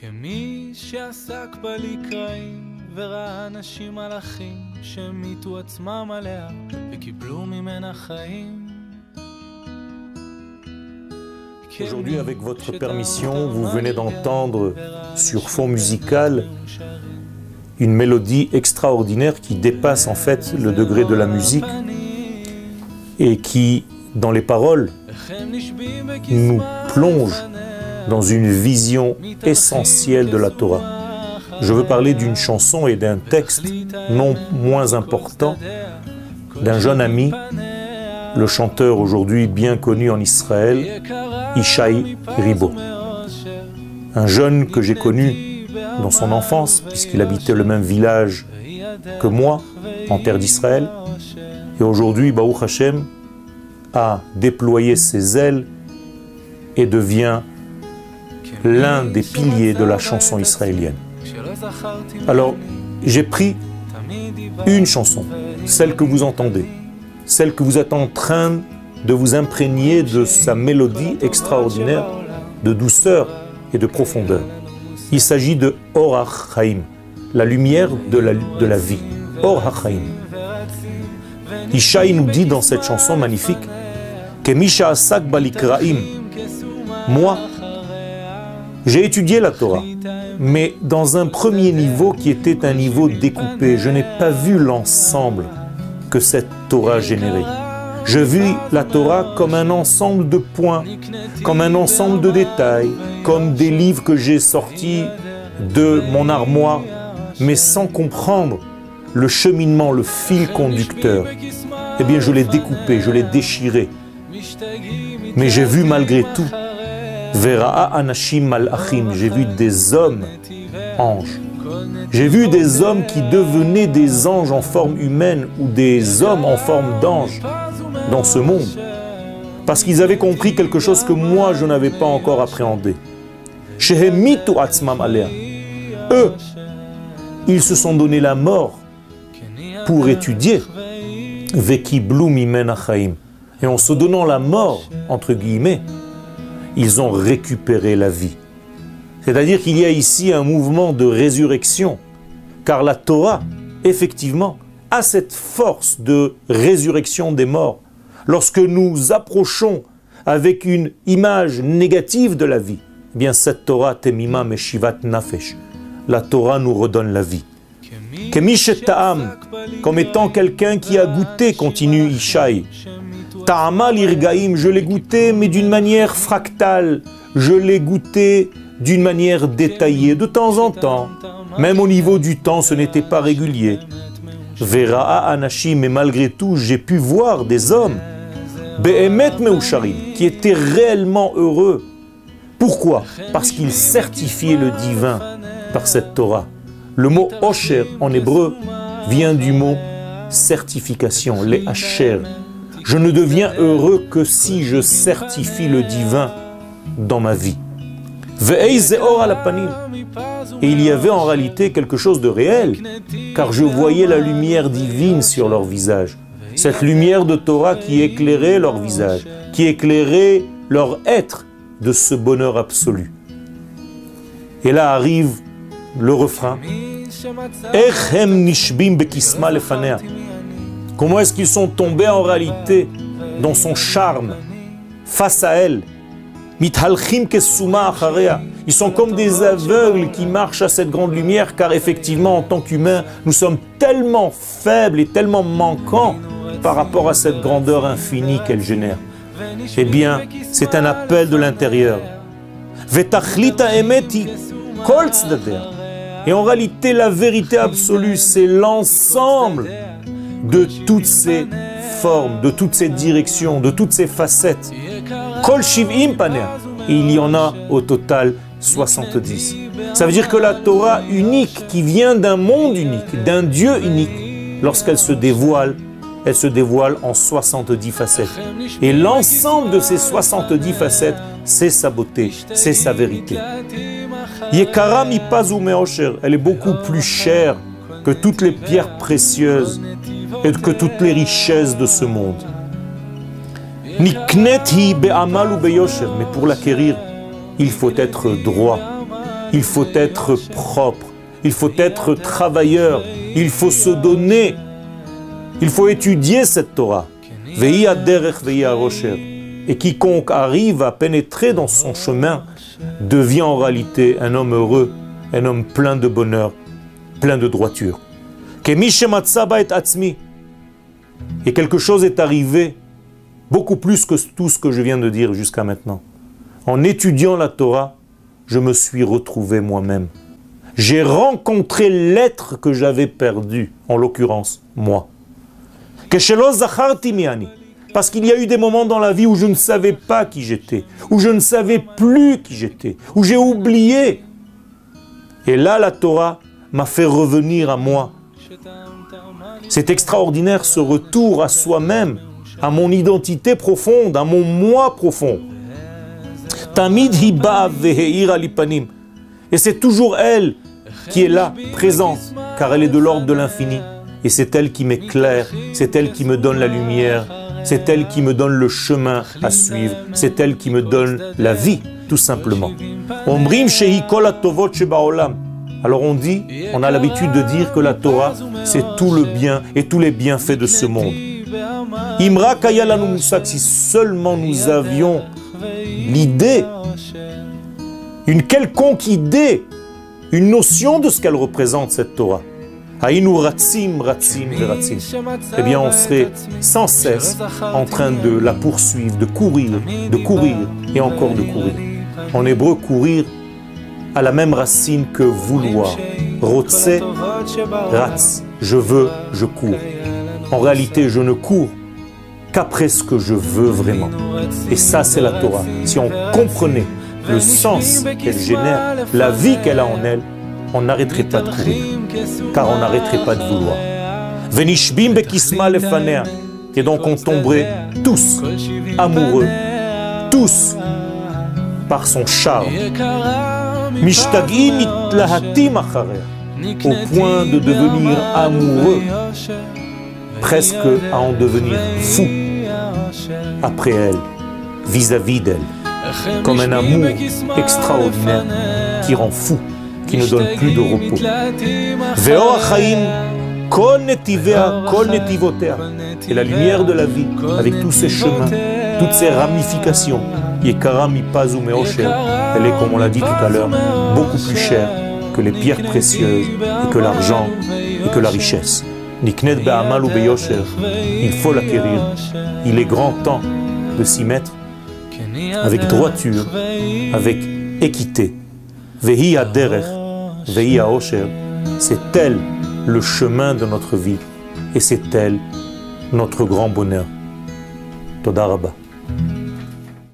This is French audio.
כמי שעסק בלקראים וראה אנשים מלאכים שהמיתו עצמם עליה וקיבלו ממנה חיים. Aujourd'hui, avec votre permission, vous venez d'entendre sur fond musical une mélodie extraordinaire qui dépasse en fait le degré de la musique et qui, dans les paroles, nous plonge dans une vision essentielle de la Torah. Je veux parler d'une chanson et d'un texte non moins important d'un jeune ami, le chanteur aujourd'hui bien connu en Israël, Ishaï Ribo. Un jeune que j'ai connu dans son enfance, puisqu'il habitait le même village que moi, en terre d'Israël. Et aujourd'hui, Baruch Hashem a déployé ses ailes et devient l'un des piliers de la chanson israélienne. Alors, j'ai pris une chanson, celle que vous entendez, celle que vous êtes en train de vous imprégner de sa mélodie extraordinaire, de douceur et de profondeur. Il s'agit de Or HaChaim, la lumière de la, de la vie. Or HaChaim. Ishaï nous dit dans cette chanson magnifique que Asak moi, j'ai étudié la Torah, mais dans un premier niveau qui était un niveau découpé. Je n'ai pas vu l'ensemble que cette Torah générait. Je vis la Torah comme un ensemble de points, comme un ensemble de détails, comme des livres que j'ai sortis de mon armoire, mais sans comprendre le cheminement, le fil conducteur. Eh bien, je l'ai découpé, je l'ai déchiré. Mais j'ai vu malgré tout, Vera'a Anashim Malachim, j'ai vu des hommes anges. J'ai vu des hommes qui devenaient des anges en forme humaine ou des hommes en forme d'anges dans ce monde. Parce qu'ils avaient compris quelque chose que moi je n'avais pas encore appréhendé. Eux, ils se sont donné la mort pour étudier. Et en se donnant la mort, entre guillemets, ils ont récupéré la vie. C'est-à-dire qu'il y a ici un mouvement de résurrection, car la Torah, effectivement, a cette force de résurrection des morts. Lorsque nous approchons avec une image négative de la vie, eh bien cette Torah temima meshivat nafesh, la Torah nous redonne la vie. Ta'am, comme étant quelqu'un qui a goûté, continue Ishaï. Je l'ai goûté, mais d'une manière fractale. Je l'ai goûté d'une manière détaillée, de temps en temps. Même au niveau du temps, ce n'était pas régulier. Vera'a anashim, mais malgré tout, j'ai pu voir des hommes, be'emet meusharim, qui étaient réellement heureux. Pourquoi? Parce qu'ils certifiaient le divin par cette Torah. Le mot osher en hébreu vient du mot certification, les hacher. Je ne deviens heureux que si je certifie le divin dans ma vie. Et il y avait en réalité quelque chose de réel, car je voyais la lumière divine sur leur visage. Cette lumière de Torah qui éclairait leur visage, qui éclairait leur être de ce bonheur absolu. Et là arrive le refrain. Comment est-ce qu'ils sont tombés en réalité dans son charme face à elle? Ils sont comme des aveugles qui marchent à cette grande lumière, car effectivement, en tant qu'humains, nous sommes tellement faibles et tellement manquants par rapport à cette grandeur infinie qu'elle génère. Eh bien, c'est un appel de l'intérieur. Et en réalité, la vérité absolue, c'est l'ensemble de toutes ces formes, de toutes ces directions, de toutes ces facettes. Kol il y en a au total 70. Ça veut dire que la Torah unique, qui vient d'un monde unique, d'un Dieu unique, lorsqu'elle se dévoile, elle se dévoile en 70 facettes. Et l'ensemble de ces 70 facettes, c'est sa beauté, c'est sa vérité. Elle est beaucoup plus chère que toutes les pierres précieuses et que toutes les richesses de ce monde. Mais pour l'acquérir, il faut être droit. il faut être propre, il faut être travailleur, il faut se donner, il faut étudier cette Torah. Et quiconque arrive à pénétrer dans son chemin devient en réalité un homme heureux, un homme plein de bonheur, plein de droiture. Et quelque chose est arrivé, beaucoup plus que tout ce que je viens de dire jusqu'à maintenant. En étudiant la Torah, je me suis retrouvé moi-même. J'ai rencontré l'être que j'avais perdu, en l'occurrence, moi. Parce qu'il y a eu des moments dans la vie où je ne savais pas qui j'étais, où je ne savais plus qui j'étais, où j'ai oublié. Et là, la Torah m'a fait revenir à moi. C'est extraordinaire ce retour à soi-même, à mon identité profonde, à mon moi profond. Et c'est toujours elle qui est là, présente, car elle est de l'ordre de l'infini. Et c'est elle qui m'éclaire, c'est elle qui me donne la lumière, c'est elle qui me donne le chemin à suivre, c'est elle qui me donne la vie, tout simplement. Alors on dit, on a l'habitude de dire que la Torah, c'est tout le bien et tous les bienfaits de ce monde. Imra si seulement nous avions l'idée, une quelconque idée, une notion de ce qu'elle représente, cette Torah. Eh bien, on serait sans cesse en train de la poursuivre, de courir, de courir et encore de courir. En hébreu, courir a la même racine que vouloir. Rotse, ratz. Je veux, je cours. En réalité, je ne cours qu'après ce que je veux vraiment. Et ça, c'est la Torah. Si on comprenait le sens qu'elle génère, la vie qu'elle a en elle, on n'arrêterait pas de courir, car on n'arrêterait pas de vouloir. Venishbim bekisma lefanea. Et donc on tomberait tous amoureux, tous par son charme. Mishtagim itlahatim au point de devenir amoureux, presque à en devenir fou. Après elle, vis-à-vis d'elle, comme un amour extraordinaire qui rend fou, qui ne donne plus de repos. Et la lumière de la vie, avec tous ses chemins, toutes ses ramifications, elle est, comme on l'a dit tout à l'heure, beaucoup plus chère que les pierres précieuses, et que l'argent, et que la richesse. Il faut l'acquérir. Il est grand temps de s'y mettre avec droiture, avec équité. Vehi derech, vehi c'est elle le chemin de notre vie et c'est elle notre grand bonheur. Todarabah.